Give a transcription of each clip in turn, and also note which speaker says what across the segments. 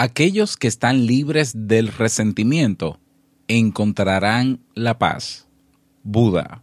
Speaker 1: Aquellos que están libres del resentimiento encontrarán la paz. Buda.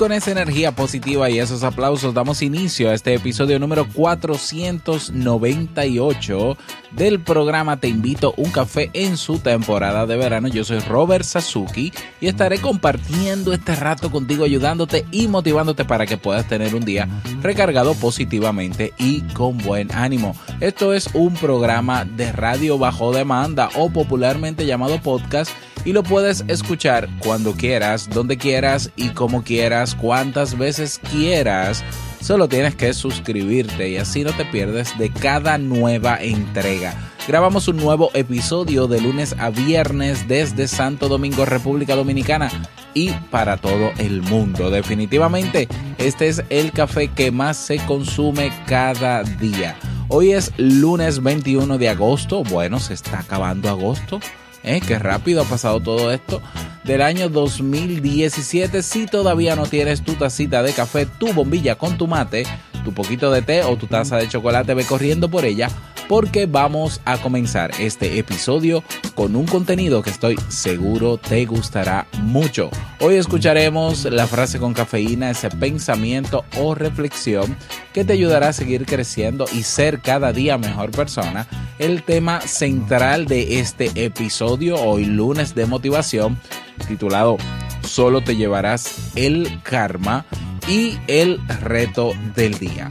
Speaker 1: Con esa energía positiva y esos aplausos damos inicio a este episodio número 498 del programa Te invito un café en su temporada de verano. Yo soy Robert Sasuki y estaré compartiendo este rato contigo, ayudándote y motivándote para que puedas tener un día recargado positivamente y con buen ánimo. Esto es un programa de radio bajo demanda o popularmente llamado podcast y lo puedes escuchar cuando quieras, donde quieras y como quieras, cuantas veces quieras. Solo tienes que suscribirte y así no te pierdes de cada nueva entrega. Grabamos un nuevo episodio de lunes a viernes desde Santo Domingo, República Dominicana y para todo el mundo. Definitivamente, este es el café que más se consume cada día. Hoy es lunes 21 de agosto. Bueno, se está acabando agosto. ¿Eh? Qué rápido ha pasado todo esto. Del año 2017, si todavía no tienes tu tacita de café, tu bombilla con tu mate, tu poquito de té o tu taza de chocolate, ve corriendo por ella porque vamos a comenzar este episodio con un contenido que estoy seguro te gustará mucho. Hoy escucharemos la frase con cafeína, ese pensamiento o reflexión que te ayudará a seguir creciendo y ser cada día mejor persona. El tema central de este episodio, hoy lunes de motivación, titulado Solo te llevarás el karma y el reto del día.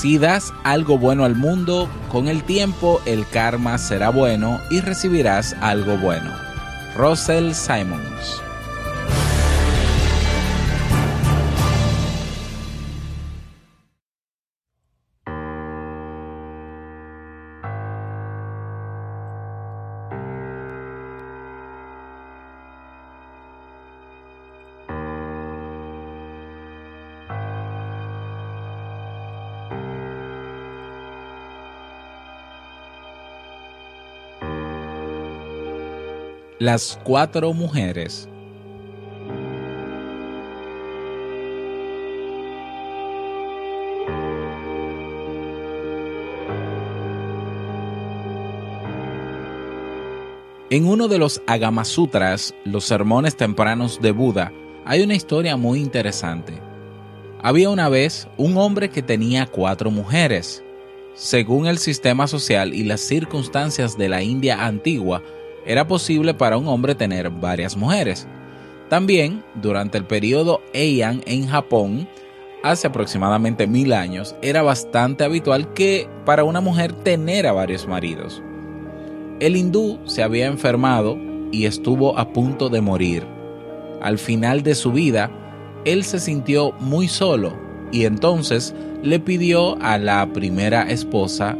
Speaker 1: Si das algo bueno al mundo, con el tiempo el karma será bueno y recibirás algo bueno. Russell Simons Las cuatro mujeres. En uno de los Agamasutras, los sermones tempranos de Buda, hay una historia muy interesante. Había una vez un hombre que tenía cuatro mujeres. Según el sistema social y las circunstancias de la India antigua, era posible para un hombre tener varias mujeres. También, durante el periodo Heian en Japón, hace aproximadamente mil años, era bastante habitual que para una mujer tener varios maridos. El hindú se había enfermado y estuvo a punto de morir. Al final de su vida, él se sintió muy solo y entonces le pidió a la primera esposa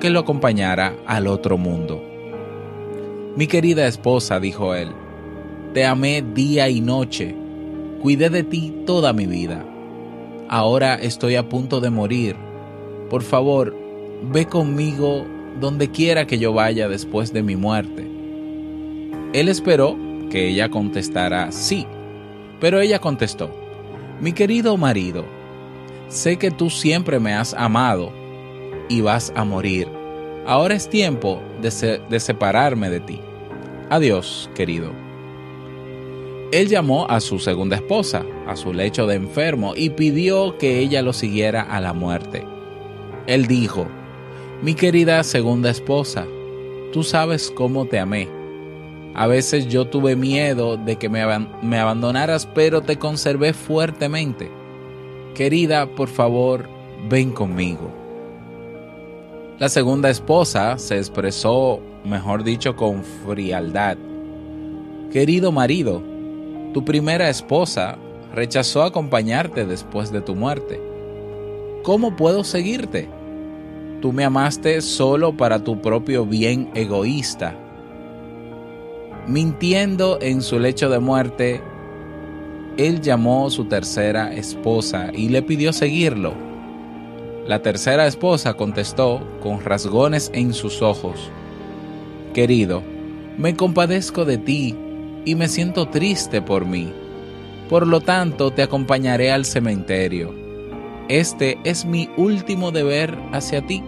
Speaker 1: que lo acompañara al otro mundo. Mi querida esposa, dijo él, te amé día y noche, cuidé de ti toda mi vida. Ahora estoy a punto de morir. Por favor, ve conmigo donde quiera que yo vaya después de mi muerte. Él esperó que ella contestara sí, pero ella contestó, mi querido marido, sé que tú siempre me has amado y vas a morir. Ahora es tiempo de, de separarme de ti. Adiós, querido. Él llamó a su segunda esposa, a su lecho de enfermo, y pidió que ella lo siguiera a la muerte. Él dijo, Mi querida segunda esposa, tú sabes cómo te amé. A veces yo tuve miedo de que me, me abandonaras, pero te conservé fuertemente. Querida, por favor, ven conmigo. La segunda esposa se expresó, mejor dicho, con frialdad. Querido marido, tu primera esposa rechazó acompañarte después de tu muerte. ¿Cómo puedo seguirte? Tú me amaste solo para tu propio bien egoísta. Mintiendo en su lecho de muerte, él llamó a su tercera esposa y le pidió seguirlo. La tercera esposa contestó con rasgones en sus ojos, Querido, me compadezco de ti y me siento triste por mí. Por lo tanto, te acompañaré al cementerio. Este es mi último deber hacia ti.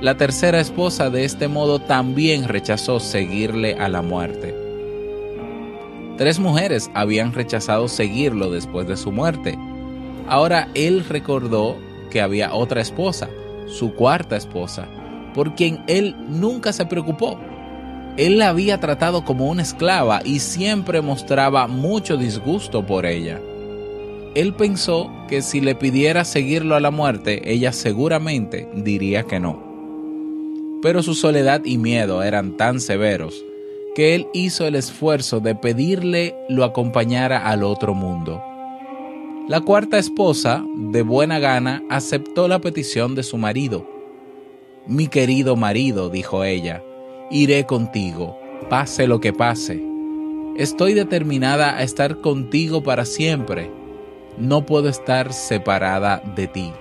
Speaker 1: La tercera esposa de este modo también rechazó seguirle a la muerte. Tres mujeres habían rechazado seguirlo después de su muerte. Ahora él recordó que había otra esposa, su cuarta esposa, por quien él nunca se preocupó él la había tratado como una esclava y siempre mostraba mucho disgusto por ella. Él pensó que si le pidiera seguirlo a la muerte, ella seguramente diría que no. Pero su soledad y miedo eran tan severos que él hizo el esfuerzo de pedirle lo acompañara al otro mundo. La cuarta esposa, de buena gana, aceptó la petición de su marido. Mi querido marido, dijo ella, iré contigo, pase lo que pase. Estoy determinada a estar contigo para siempre. No puedo estar separada de ti.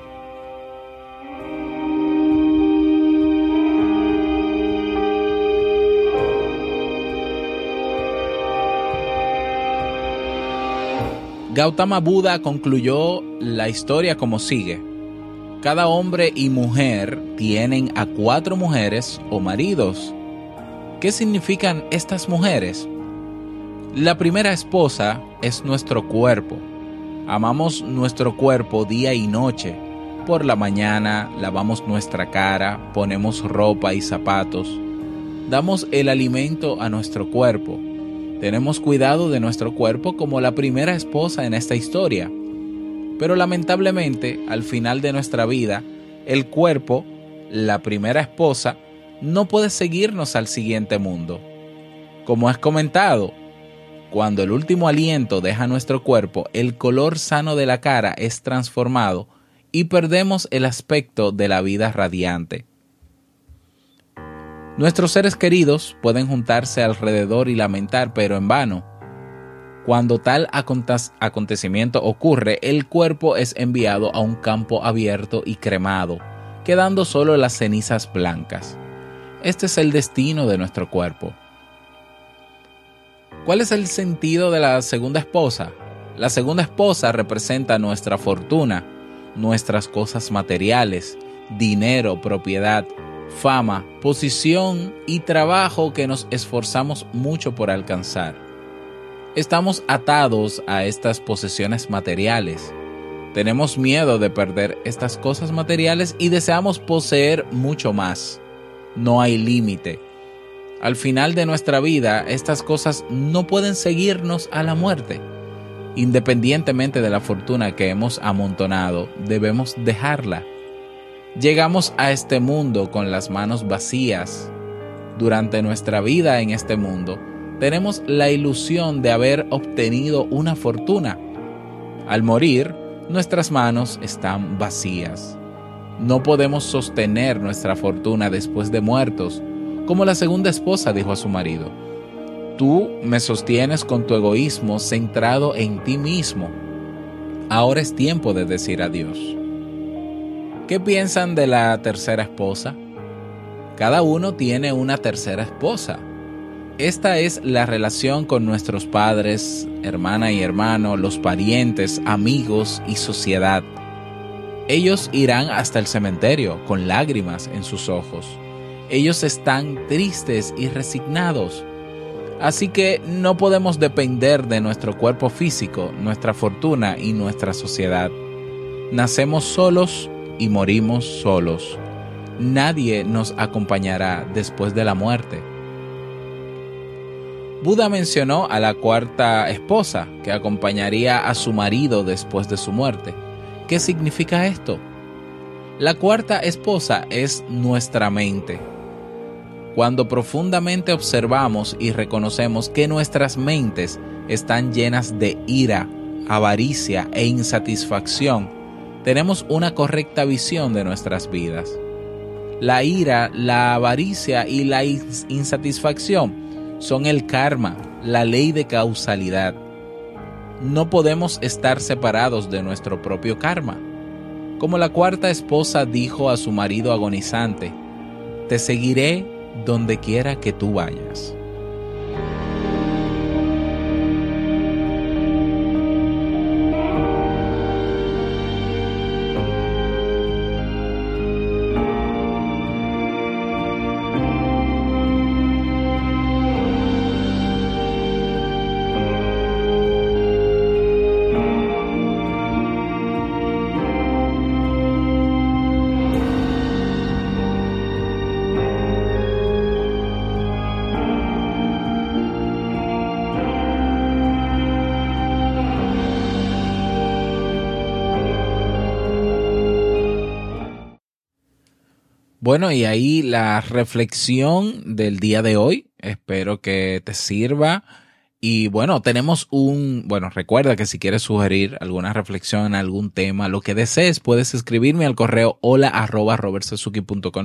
Speaker 1: Gautama Buda concluyó la historia como sigue. Cada hombre y mujer tienen a cuatro mujeres o maridos ¿Qué significan estas mujeres? La primera esposa es nuestro cuerpo. Amamos nuestro cuerpo día y noche. Por la mañana lavamos nuestra cara, ponemos ropa y zapatos. Damos el alimento a nuestro cuerpo. Tenemos cuidado de nuestro cuerpo como la primera esposa en esta historia. Pero lamentablemente, al final de nuestra vida, el cuerpo, la primera esposa, no puede seguirnos al siguiente mundo. Como has comentado, cuando el último aliento deja nuestro cuerpo, el color sano de la cara es transformado y perdemos el aspecto de la vida radiante. Nuestros seres queridos pueden juntarse alrededor y lamentar, pero en vano. Cuando tal acontecimiento ocurre, el cuerpo es enviado a un campo abierto y cremado, quedando solo las cenizas blancas. Este es el destino de nuestro cuerpo. ¿Cuál es el sentido de la segunda esposa? La segunda esposa representa nuestra fortuna, nuestras cosas materiales, dinero, propiedad, fama, posición y trabajo que nos esforzamos mucho por alcanzar. Estamos atados a estas posesiones materiales. Tenemos miedo de perder estas cosas materiales y deseamos poseer mucho más no hay límite. Al final de nuestra vida, estas cosas no pueden seguirnos a la muerte. Independientemente de la fortuna que hemos amontonado, debemos dejarla. Llegamos a este mundo con las manos vacías. Durante nuestra vida en este mundo, tenemos la ilusión de haber obtenido una fortuna. Al morir, nuestras manos están vacías. No podemos sostener nuestra fortuna después de muertos, como la segunda esposa dijo a su marido. Tú me sostienes con tu egoísmo centrado en ti mismo. Ahora es tiempo de decir adiós. ¿Qué piensan de la tercera esposa? Cada uno tiene una tercera esposa. Esta es la relación con nuestros padres, hermana y hermano, los parientes, amigos y sociedad. Ellos irán hasta el cementerio con lágrimas en sus ojos. Ellos están tristes y resignados. Así que no podemos depender de nuestro cuerpo físico, nuestra fortuna y nuestra sociedad. Nacemos solos y morimos solos. Nadie nos acompañará después de la muerte. Buda mencionó a la cuarta esposa que acompañaría a su marido después de su muerte. ¿Qué significa esto? La cuarta esposa es nuestra mente. Cuando profundamente observamos y reconocemos que nuestras mentes están llenas de ira, avaricia e insatisfacción, tenemos una correcta visión de nuestras vidas. La ira, la avaricia y la insatisfacción son el karma, la ley de causalidad. No podemos estar separados de nuestro propio karma. Como la cuarta esposa dijo a su marido agonizante, te seguiré donde quiera que tú vayas. Bueno, y ahí la reflexión del día de hoy. Espero que te sirva. Y bueno, tenemos un, bueno, recuerda que si quieres sugerir alguna reflexión, algún tema, lo que desees, puedes escribirme al correo hola arroba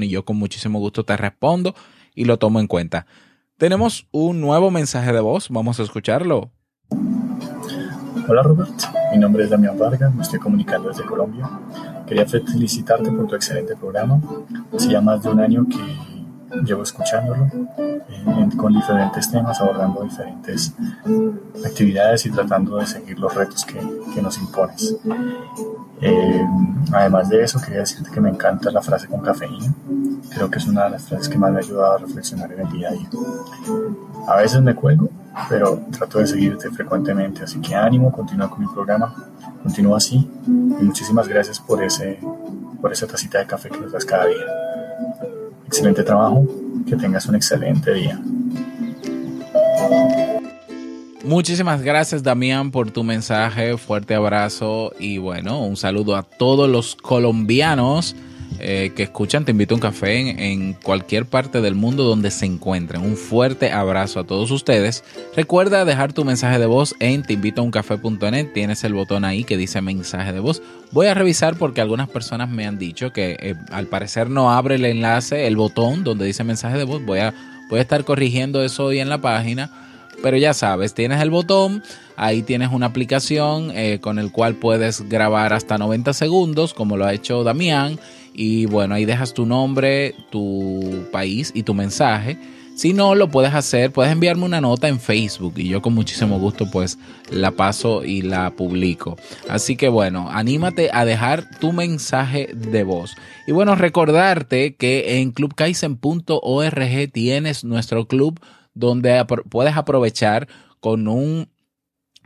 Speaker 1: y yo con muchísimo gusto te respondo y lo tomo en cuenta. Tenemos un nuevo mensaje de voz, vamos a escucharlo.
Speaker 2: Hola Robert, mi nombre es Damián Vargas, me estoy comunicando desde Colombia. Quería felicitarte por tu excelente programa. Hacía más de un año que llevo escuchándolo eh, con diferentes temas, abordando diferentes actividades y tratando de seguir los retos que, que nos impones. Eh, además de eso, quería decirte que me encanta la frase con cafeína. Creo que es una de las frases que más me ha ayudado a reflexionar en el día a día. A veces me cuelgo, pero trato de seguirte frecuentemente, así que ánimo, continúa con mi programa, continúa así y muchísimas gracias por, ese, por esa tacita de café que nos das cada día. Excelente trabajo, que tengas un excelente día.
Speaker 1: Muchísimas gracias Damián por tu mensaje, fuerte abrazo y bueno, un saludo a todos los colombianos eh, que escuchan Te invito a un café en, cualquier parte del mundo donde se encuentren. Un fuerte abrazo a todos ustedes. Recuerda dejar tu mensaje de voz en teinvitouncafe.net. Tienes el botón ahí que dice mensaje de voz. Voy a revisar porque algunas personas me han dicho que eh, al parecer no abre el enlace, el botón donde dice mensaje de voz. Voy a, voy a estar corrigiendo eso hoy en la página. Pero ya sabes, tienes el botón, ahí tienes una aplicación eh, con el cual puedes grabar hasta 90 segundos, como lo ha hecho Damián y bueno, ahí dejas tu nombre, tu país y tu mensaje. Si no, lo puedes hacer, puedes enviarme una nota en Facebook y yo con muchísimo gusto pues la paso y la publico. Así que bueno, anímate a dejar tu mensaje de voz. Y bueno, recordarte que en clubkaisen.org tienes nuestro club donde puedes aprovechar con un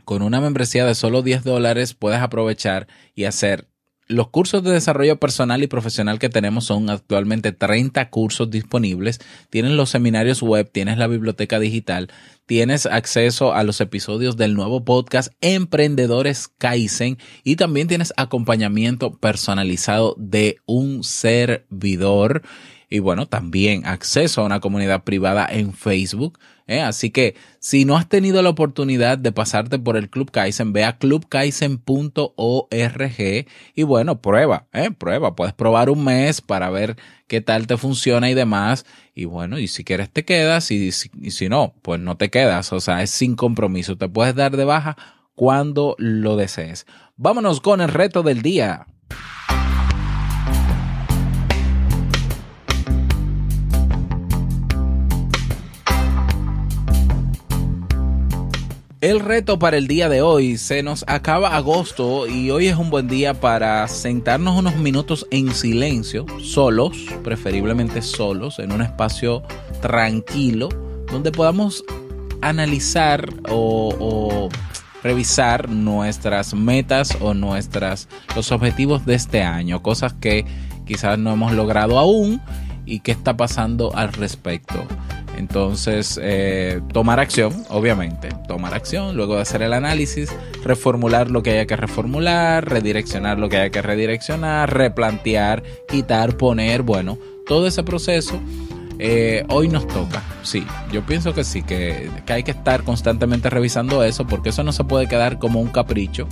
Speaker 1: con una membresía de solo 10 dólares, puedes aprovechar y hacer los cursos de desarrollo personal y profesional que tenemos son actualmente 30 cursos disponibles. Tienes los seminarios web, tienes la biblioteca digital, tienes acceso a los episodios del nuevo podcast Emprendedores Kaizen y también tienes acompañamiento personalizado de un servidor y bueno, también acceso a una comunidad privada en Facebook. ¿Eh? Así que si no has tenido la oportunidad de pasarte por el Club Kaizen, ve a clubkaizen.org y bueno, prueba, ¿eh? prueba. Puedes probar un mes para ver qué tal te funciona y demás. Y bueno, y si quieres te quedas y si, y si no, pues no te quedas. O sea, es sin compromiso. Te puedes dar de baja cuando lo desees. Vámonos con el reto del día. El reto para el día de hoy se nos acaba agosto y hoy es un buen día para sentarnos unos minutos en silencio, solos, preferiblemente solos, en un espacio tranquilo, donde podamos analizar o, revisar nuestras metas o nuestras los objetivos de este año, cosas que quizás no hemos logrado aún y qué está pasando al respecto. Entonces, eh, tomar acción, obviamente, tomar acción, luego de hacer el análisis, reformular lo que haya que reformular, redireccionar lo que haya que redireccionar, replantear, quitar, poner, bueno, todo ese proceso eh, hoy nos toca. Sí, yo pienso que sí, que, que hay que estar constantemente revisando eso porque eso no se puede quedar como un capricho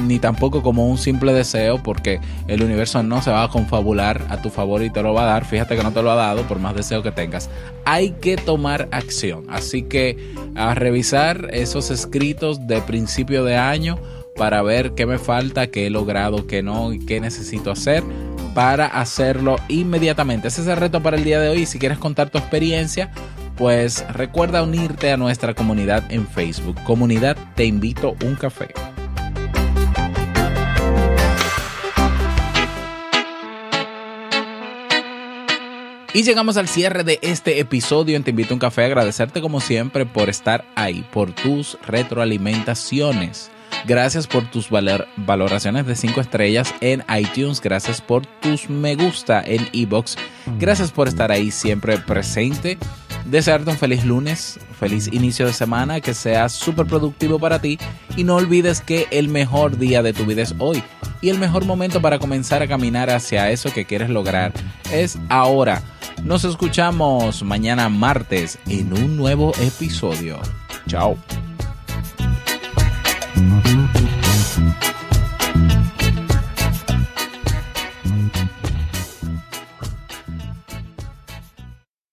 Speaker 1: ni tampoco como un simple deseo, porque el universo no se va a confabular a tu favor y te lo va a dar. Fíjate que no te lo ha dado por más deseo que tengas. Hay que tomar acción. Así que a revisar esos escritos de principio de año para ver qué me falta, qué he logrado, qué no y qué necesito hacer para hacerlo inmediatamente. Ese es el reto para el día de hoy. Si quieres contar tu experiencia, pues recuerda unirte a nuestra comunidad en Facebook. Comunidad Te Invito un Café. Y llegamos al cierre de este episodio Te invito a un café. Agradecerte como siempre por estar ahí, por tus retroalimentaciones. Gracias por tus valoraciones de 5 estrellas en iTunes. Gracias por tus me gusta en iBox. Gracias por estar ahí siempre presente. Desearte un feliz lunes, feliz inicio de semana, que sea súper productivo para ti y no olvides que el mejor día de tu vida es hoy y el mejor momento para comenzar a caminar hacia eso que quieres lograr es ahora. Nos escuchamos mañana martes en un nuevo episodio. Chao.